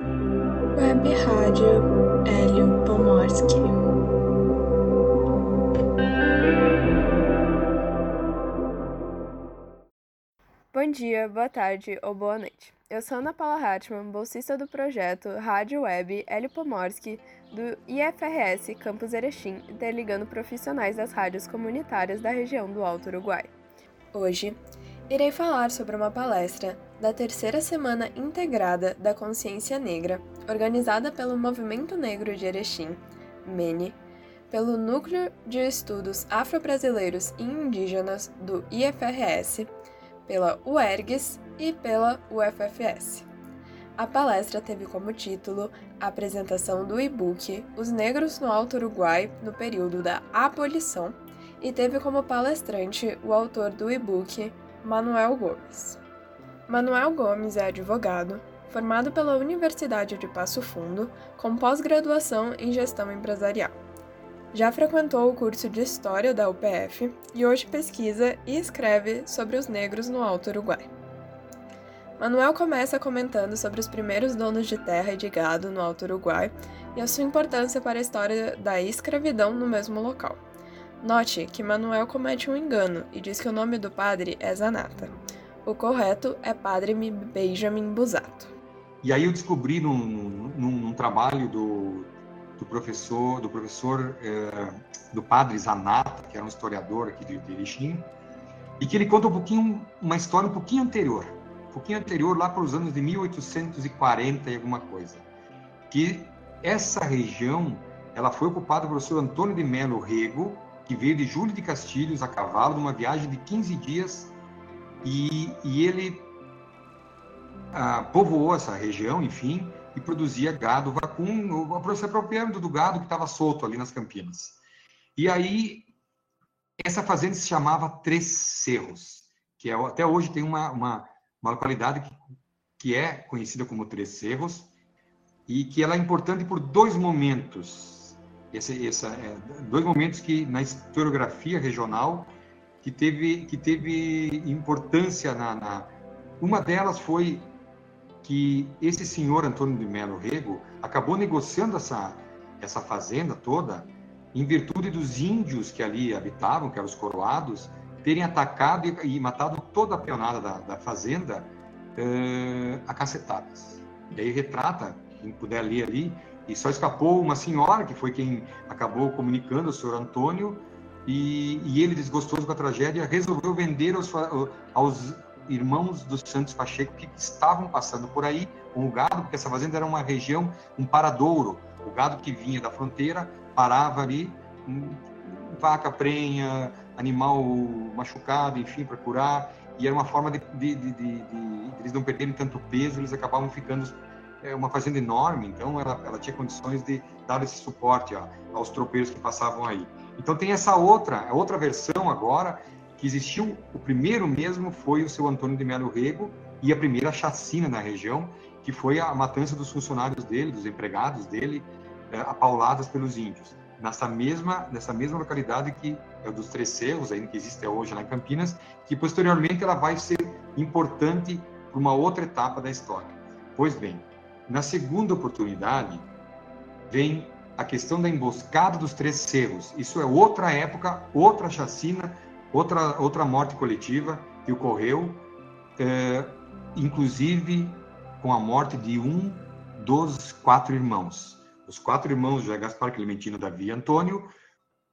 Web Rádio Hélio Pomorski. Bom dia, boa tarde ou boa noite. Eu sou Ana Paula Hartmann, bolsista do projeto Rádio Web Hélio Pomorski do IFRS Campus Erechim, interligando profissionais das rádios comunitárias da região do Alto Uruguai. Hoje, irei falar sobre uma palestra da terceira Semana Integrada da Consciência Negra, organizada pelo Movimento Negro de Erechim, MENE, pelo Núcleo de Estudos Afro-Brasileiros e Indígenas do IFRS, pela UERGS e pela UFFS. A palestra teve como título a apresentação do e-book Os Negros no Alto Uruguai no período da abolição e teve como palestrante o autor do e-book, Manuel Gomes. Manuel Gomes é advogado, formado pela Universidade de Passo Fundo, com pós-graduação em Gestão Empresarial. Já frequentou o curso de História da UPF e hoje pesquisa e escreve sobre os negros no Alto Uruguai. Manuel começa comentando sobre os primeiros donos de terra e de gado no Alto Uruguai e a sua importância para a história da escravidão no mesmo local. Note que Manuel comete um engano e diz que o nome do padre é Zanata. O correto é Padre Benjamin Busato. E aí eu descobri num, num, num trabalho do, do, professor, do professor eh, do Padre Zanata, que era um historiador aqui de, de Erechim, e que ele conta um pouquinho uma história um pouquinho anterior, um pouquinho anterior lá para os anos de 1840 e alguma coisa, que essa região ela foi ocupada pelo senhor Antônio de Melo Rego, que veio de Júlio de Castilhos a cavalo numa viagem de 15 dias e, e ele ah, povoou essa região, enfim, e produzia gado vacum, se apropriando do gado que estava solto ali nas Campinas. E aí, essa fazenda se chamava Três Cerros, que é, até hoje tem uma, uma, uma localidade que, que é conhecida como Três Cerros, e que ela é importante por dois momentos. Esse, essa, é, dois momentos que na historiografia regional que teve, que teve importância na, na, Uma delas foi que esse senhor Antônio de Melo Rego acabou negociando essa, essa fazenda toda em virtude dos índios que ali habitavam, que eram os coroados, terem atacado e, e matado toda a peonada da, da fazenda uh, a cacetadas. E aí retrata, quem puder ler ali, e só escapou uma senhora, que foi quem acabou comunicando ao senhor Antônio, e, e, ele, desgostoso com a tragédia, resolveu vender aos, aos irmãos dos Santos Pacheco que estavam passando por aí com o gado, porque essa fazenda era uma região, um paradouro. O gado que vinha da fronteira parava ali, vaca prenha, animal machucado, enfim, para curar. E era uma forma de, de, de, de, eles não perderem tanto peso, eles acabavam ficando é uma fazenda enorme, então ela, ela tinha condições de dar esse suporte aos tropeiros que passavam aí. Então tem essa outra, a outra versão agora, que existiu, o primeiro mesmo foi o seu Antônio de Melo Rego e a primeira chacina na região, que foi a matança dos funcionários dele, dos empregados dele, é, apauladas pelos índios. Nessa mesma, nessa mesma localidade que é dos Três Cerros, ainda que existe hoje lá em Campinas, que posteriormente ela vai ser importante para uma outra etapa da história. Pois bem, na segunda oportunidade, vem a questão da emboscada dos três cerros. Isso é outra época, outra chacina, outra, outra morte coletiva que ocorreu, é, inclusive com a morte de um dos quatro irmãos. Os quatro irmãos, José Gaspar, Clementino, Davi e Antônio.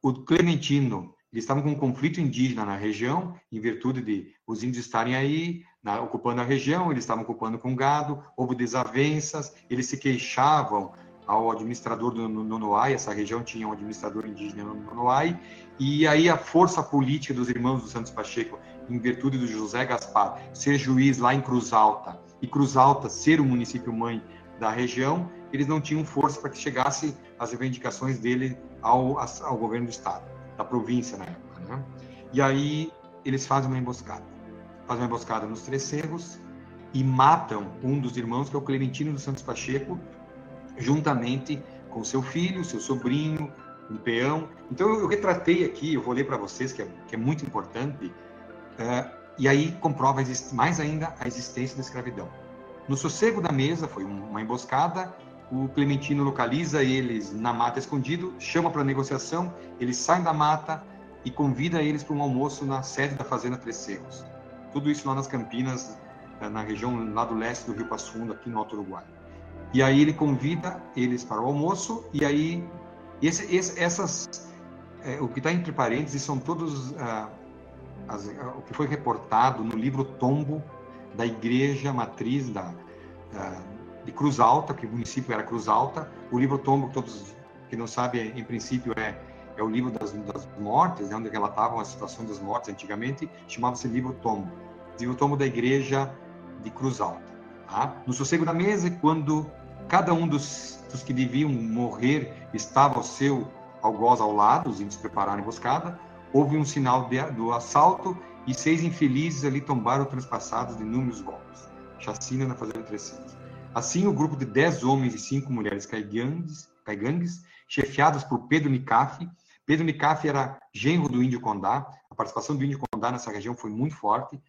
O Clementino, eles estavam com um conflito indígena na região, em virtude de os índios estarem aí, na, ocupando a região, eles estavam ocupando com gado, houve desavenças, eles se queixavam ao administrador do Nonoai, essa região tinha um administrador indígena no Nonoai, e aí a força política dos irmãos do Santos Pacheco, em virtude do José Gaspar ser juiz lá em Cruz Alta, e Cruz Alta ser o município mãe da região, eles não tinham força para que chegasse as reivindicações dele ao, ao governo do estado, da província na época. Né? E aí eles fazem uma emboscada. Fazem uma emboscada nos Três Cerros e matam um dos irmãos, que é o Clementino dos Santos Pacheco, juntamente com seu filho, seu sobrinho, um peão. Então eu, retratei aqui, eu vou ler para vocês, que é, que é, muito importante, é, e aí comprova mais ainda a existência da escravidão. No sossego da mesa, foi uma emboscada, o Clementino localiza eles na mata escondido, chama para negociação, eles saem da mata e convida eles para um almoço na sede da Fazenda Três Cerros. Tudo isso lá nas Campinas, eh, na região lá do leste do Rio Passo Fundo, aqui no Alto Uruguai. E aí ele convida eles para o almoço e aí esse, esse, essas é, o que está entre parênteses são todos ah, as, ah, o que foi reportado no livro Tombo da Igreja Matriz da, ah, de Cruz Alta, que o município era Cruz Alta. O livro Tombo, todos que não sabem, em princípio é é o livro das, das mortes, né, onde relatavam a situação das mortes antigamente, chamava-se livro Tombo, livro Tombo da Igreja de Cruz Alta. Tá? No sossego da mesa, quando cada um dos, dos que deviam morrer estava ao seu algoz ao lado, os índios prepararam a emboscada, houve um sinal de, do assalto e seis infelizes ali tombaram transpassados de inúmeros golpes. Chacina na Fazenda 300. Assim, o grupo de dez homens e cinco mulheres caigangues, caigangues chefiados por Pedro Nicafe. Pedro Nicafe era genro do índio Condá. A participação do índio Condá nessa região foi muito forte.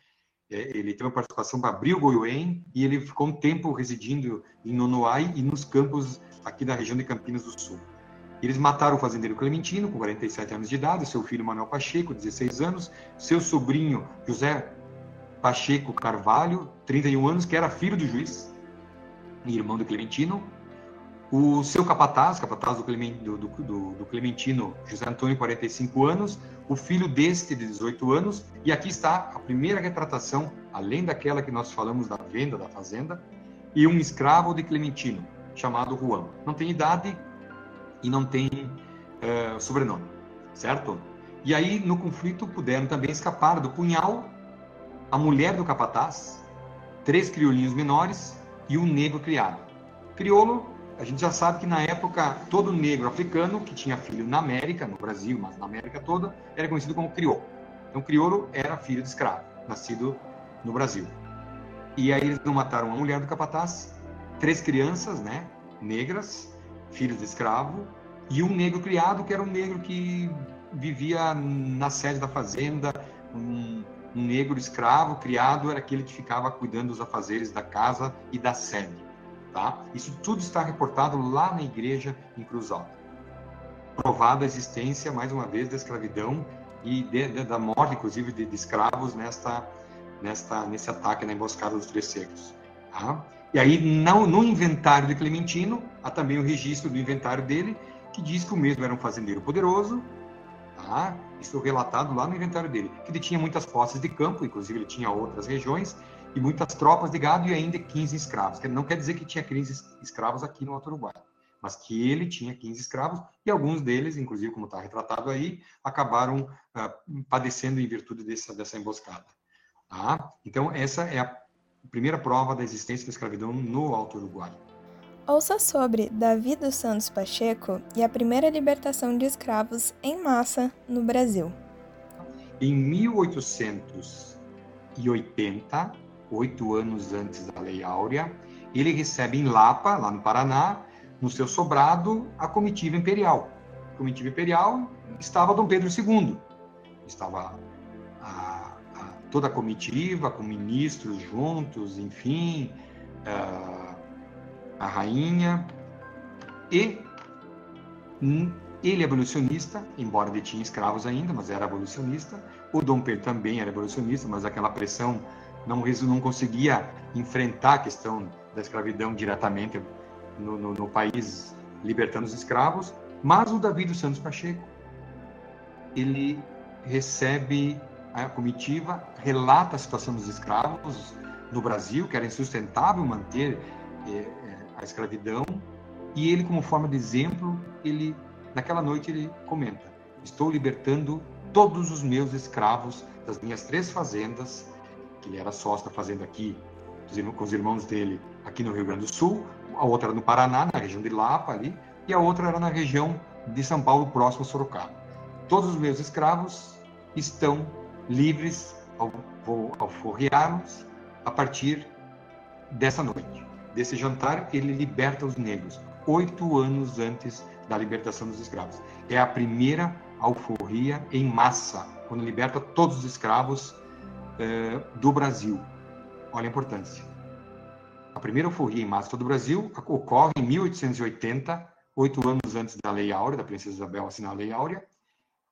É, ele teve uma participação para abrir o Goiuém e ele ficou um tempo residindo em Nonoai e nos campos aqui da região de Campinas do Sul. Eles mataram o fazendeiro Clementino, com 47 anos de idade, seu filho Manuel Pacheco, 16 anos, seu sobrinho José Pacheco Carvalho, 31 anos, que era filho do juiz irmão do Clementino, o seu capataz, capataz do, do, do, do, Clementino, José Antônio, 45 anos, o filho deste, de 18 anos, e aqui está a primeira retratação, além daquela que nós falamos da venda da fazenda, e um escravo de Clementino, chamado Juan. Não tem idade, e não tem uh, sobrenome, certo? E aí, no conflito, puderam também escapar do punhal a mulher do capataz, três criolinhos menores e um negro criado. Criolo, a gente já sabe que na época todo negro africano que tinha filho na América, no Brasil, mas na América toda, era conhecido como crioulo. Então, crioulo era filho de escravo, nascido no Brasil. E aí eles não mataram a mulher do capataz, três crianças, né, negras, filhos de escravo, e um negro criado, que era um negro que vivia na sede da fazenda, um, um negro escravo criado era aquele que ficava cuidando dos afazeres da casa e da sede. Tá? Isso tudo está reportado lá na igreja em Cruz Alta. Provada a existência, mais uma vez, da escravidão e de, de, da morte, inclusive, de, de, escravos nesta, nesta, nesse ataque na emboscada dos Três Secos. Tá? E aí, no, no inventário de Clementino, há também o registro do inventário dele, que diz que o mesmo era um fazendeiro poderoso, tá? isso relatado lá no inventário dele, que ele tinha muitas posses de campo, inclusive ele tinha outras regiões, e muitas tropas de gado e ainda 15 escravos. Não quer dizer que tinha 15 escravos aqui no Alto Uruguai, mas que ele tinha 15 escravos e alguns deles, inclusive como está retratado aí, acabaram uh, padecendo em virtude dessa, dessa emboscada. Tá? Então, essa é a primeira prova da existência da escravidão no Alto Uruguai. Ouça sobre Davi dos Santos Pacheco e a primeira libertação de escravos em massa no Brasil. Em 1880, oito anos antes da Lei Áurea, ele recebe em Lapa, lá no Paraná, no seu sobrado, a comitiva imperial. A comitiva imperial estava Dom Pedro II. Estava a, a, toda a comitiva, com ministros juntos, enfim, a, a rainha. E ele abolicionista, embora detinha escravos ainda, mas era abolicionista. O Dom Pedro também era abolicionista, mas aquela pressão não, não conseguia enfrentar a questão da escravidão diretamente no, no, no país libertando os escravos, mas o Davi dos Santos Pacheco, ele recebe a comitiva, relata a situação dos escravos no Brasil, que era insustentável manter eh, a escravidão, e ele, como forma de exemplo, ele naquela noite ele comenta: estou libertando todos os meus escravos das minhas três fazendas que ele era sócio da fazenda aqui, com os irmãos dele aqui no Rio Grande do Sul, a outra era no Paraná, na região de Lapa ali, e a outra era na região de São Paulo, próximo a Sorocaba. Todos os meus escravos estão livres ao, forreá-los a partir dessa noite. Desse jantar, ele liberta os negros, oito anos antes da libertação dos escravos. É a primeira alforria em massa, quando liberta todos os escravos é, do Brasil. Olha a importância. a primeira alforria em massa do Brasil ocorre em 1880, oito anos antes da Lei Áurea, da Princesa Isabel assinar a Lei Áurea,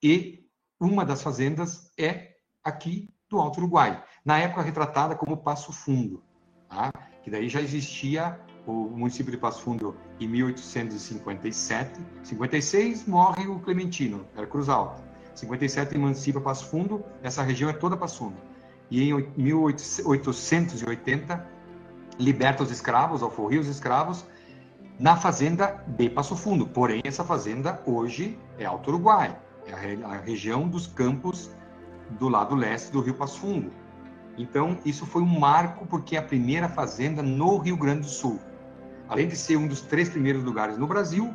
e uma das fazendas é aqui do Alto Uruguai, na época retratada como Passo Fundo, tá? Que daí já existia o município de Passo Fundo em 1857. 56 morre o Clementino, era Cruz Alta. 57 emancipa Passo Fundo, essa região é toda Passo Fundo. E em 1880 liberta os escravos, alforria os escravos, na fazenda de Passo Fundo. Porém, essa fazenda hoje é Alto Uruguai, é a, região dos campos do lado leste do Rio Passo Fundo. Então, isso foi um marco porque é a primeira fazenda no Rio Grande do Sul. Além de ser um dos três primeiros lugares no Brasil,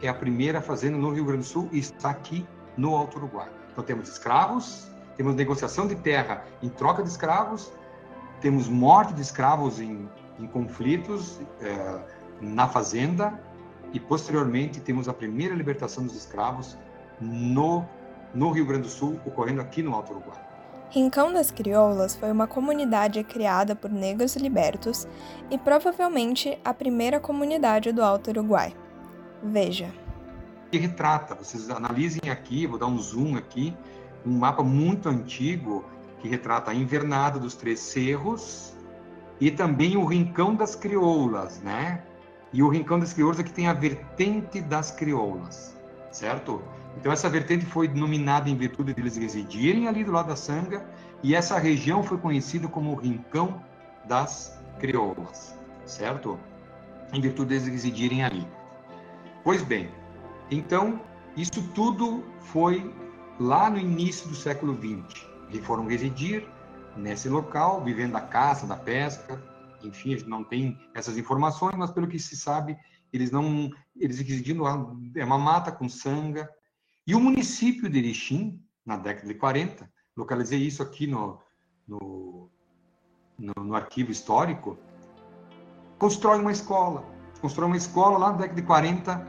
é a primeira fazenda no Rio Grande do Sul e está aqui no Alto Uruguai. Então, temos escravos, temos negociação de terra em troca de escravos, temos morte de escravos em, em conflitos é, na fazenda e, posteriormente, temos a primeira libertação dos escravos no, no Rio Grande do Sul, ocorrendo aqui no Alto Uruguai. Rincão das Crioulas foi uma comunidade criada por negros libertos e provavelmente a primeira comunidade do Alto Uruguai. Veja. Que retrata, vocês analisem aqui, vou dar um zoom aqui, um mapa muito antigo que retrata a invernada dos Três Cerros e também o Rincão das Crioulas, né? E o Rincão das Crioulas aqui tem a vertente das Crioulas, certo? Então essa vertente foi denominada em virtude de eles residirem ali do lado da Sanga e essa região foi conhecida como o Rincão das Crioulas, certo? Em virtude de eles residirem ali. Pois bem, então isso tudo foi lá no início do século XX que foram residir nesse local, vivendo da caça, da pesca, enfim, a gente não tem essas informações, mas pelo que se sabe, eles não, eles residindo lá, é uma mata com sanga. E o município de Erechim, na década de 40, localizei isso aqui no, no, no, no arquivo histórico, constrói uma escola, constrói uma escola lá na década de 40,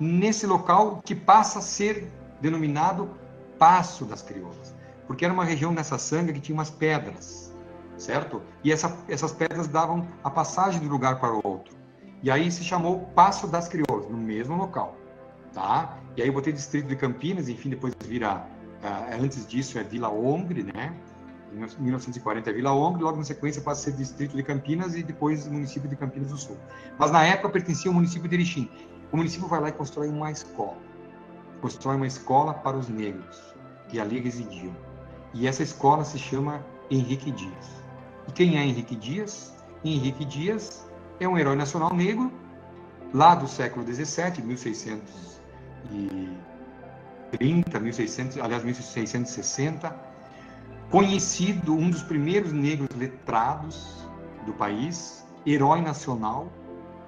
nesse local que passa a ser denominado Passo das Crioulas porque era uma região nessa sanga que tinha umas pedras, certo? E essa, essas pedras davam a passagem de um lugar para o outro. E aí se chamou Passo das Crioulas, no mesmo local, tá? E aí eu botei distrito de Campinas, enfim, depois vira, uh, antes disso é Vila Ongre, né? Em 1940 é Vila Ongre, logo na sequência passa a ser distrito de Campinas e depois município de Campinas do Sul. Mas na época pertencia ao município de Erechim. O município vai lá e constrói uma escola. Constrói uma escola para os negros que ali residiam. E essa escola se chama Henrique Dias. E quem é Henrique Dias? Henrique Dias é um herói nacional negro, lá do século XVII, 1630, 1600, aliás, 1660, conhecido, um dos primeiros negros letrados do país, herói nacional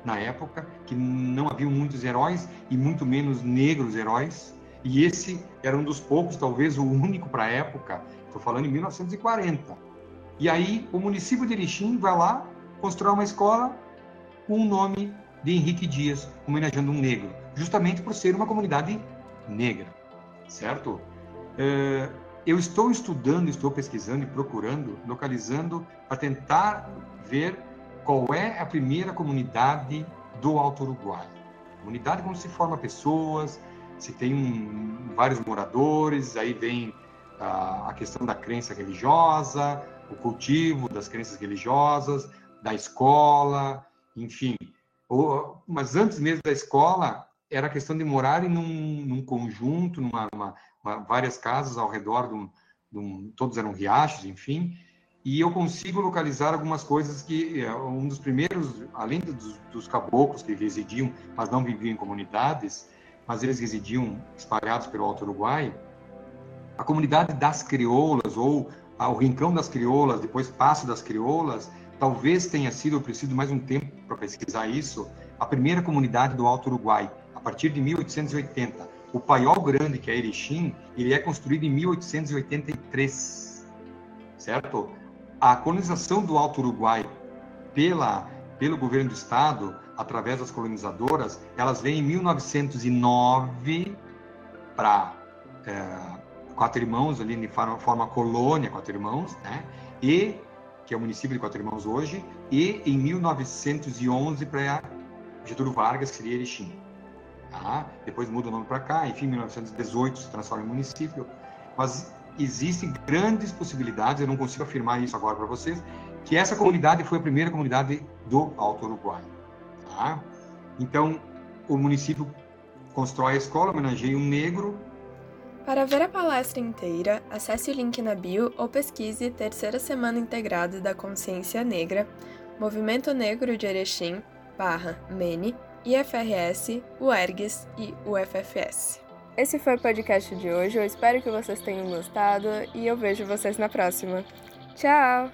na época, que não havia muitos heróis e muito menos negros heróis, e esse era um dos poucos, talvez o único para a época, estou falando em 1940. E aí o município de Erechim vai lá, constrói uma escola com o nome de Henrique Dias, homenageando um negro, justamente por ser uma comunidade negra, certo? É, eu estou estudando, estou pesquisando e procurando, localizando, para tentar ver qual é a primeira comunidade do Alto Uruguai. Comunidade onde se forma pessoas, se tem um, vários moradores, aí vem a, a questão da crença religiosa, o cultivo das crenças religiosas, da escola, enfim. Mas antes mesmo da escola, era a questão de morarem num, num conjunto, numa, uma, uma, várias casas ao redor de um, de um, todos eram riachos, enfim, e eu consigo localizar algumas coisas que é, um dos primeiros, além dos, dos caboclos que residiam, mas não viviam em comunidades, mas eles residiam espalhados pelo Alto Uruguai, a comunidade das crioulas, ou o Rincão das Crioulas, depois Passo das Crioulas, talvez tenha sido, eu preciso mais um tempo para pesquisar isso, a primeira comunidade do Alto Uruguai, partir de 1880. O Paiol Grande, que é Erechim, ele é construído em 1883, certo? A colonização do Alto Uruguai pela, pelo governo do estado através das colonizadoras, elas vêm em 1909 para é, Quatro Irmãos, ali de forma, colônia Quatro Irmãos, né? E que é o município de Quatro Irmãos hoje, e em 1911 para Getúlio Vargas, que seria Erechim. Tá? Depois muda o nome para cá, enfim, em 1918 se transforma em município. Mas existem grandes possibilidades, eu não consigo afirmar isso agora para vocês, que essa comunidade foi a primeira comunidade do Alto Uruguai. Tá? Então, o município constrói a escola, homenageia um negro. Para ver a palestra inteira, acesse o link na bio ou pesquise Terceira Semana Integrada da Consciência Negra, Movimento Negro de Erechim, barra MENE, IFRS, UERGS e UFFS. Esse foi o podcast de hoje, eu espero que vocês tenham gostado e eu vejo vocês na próxima. Tchau!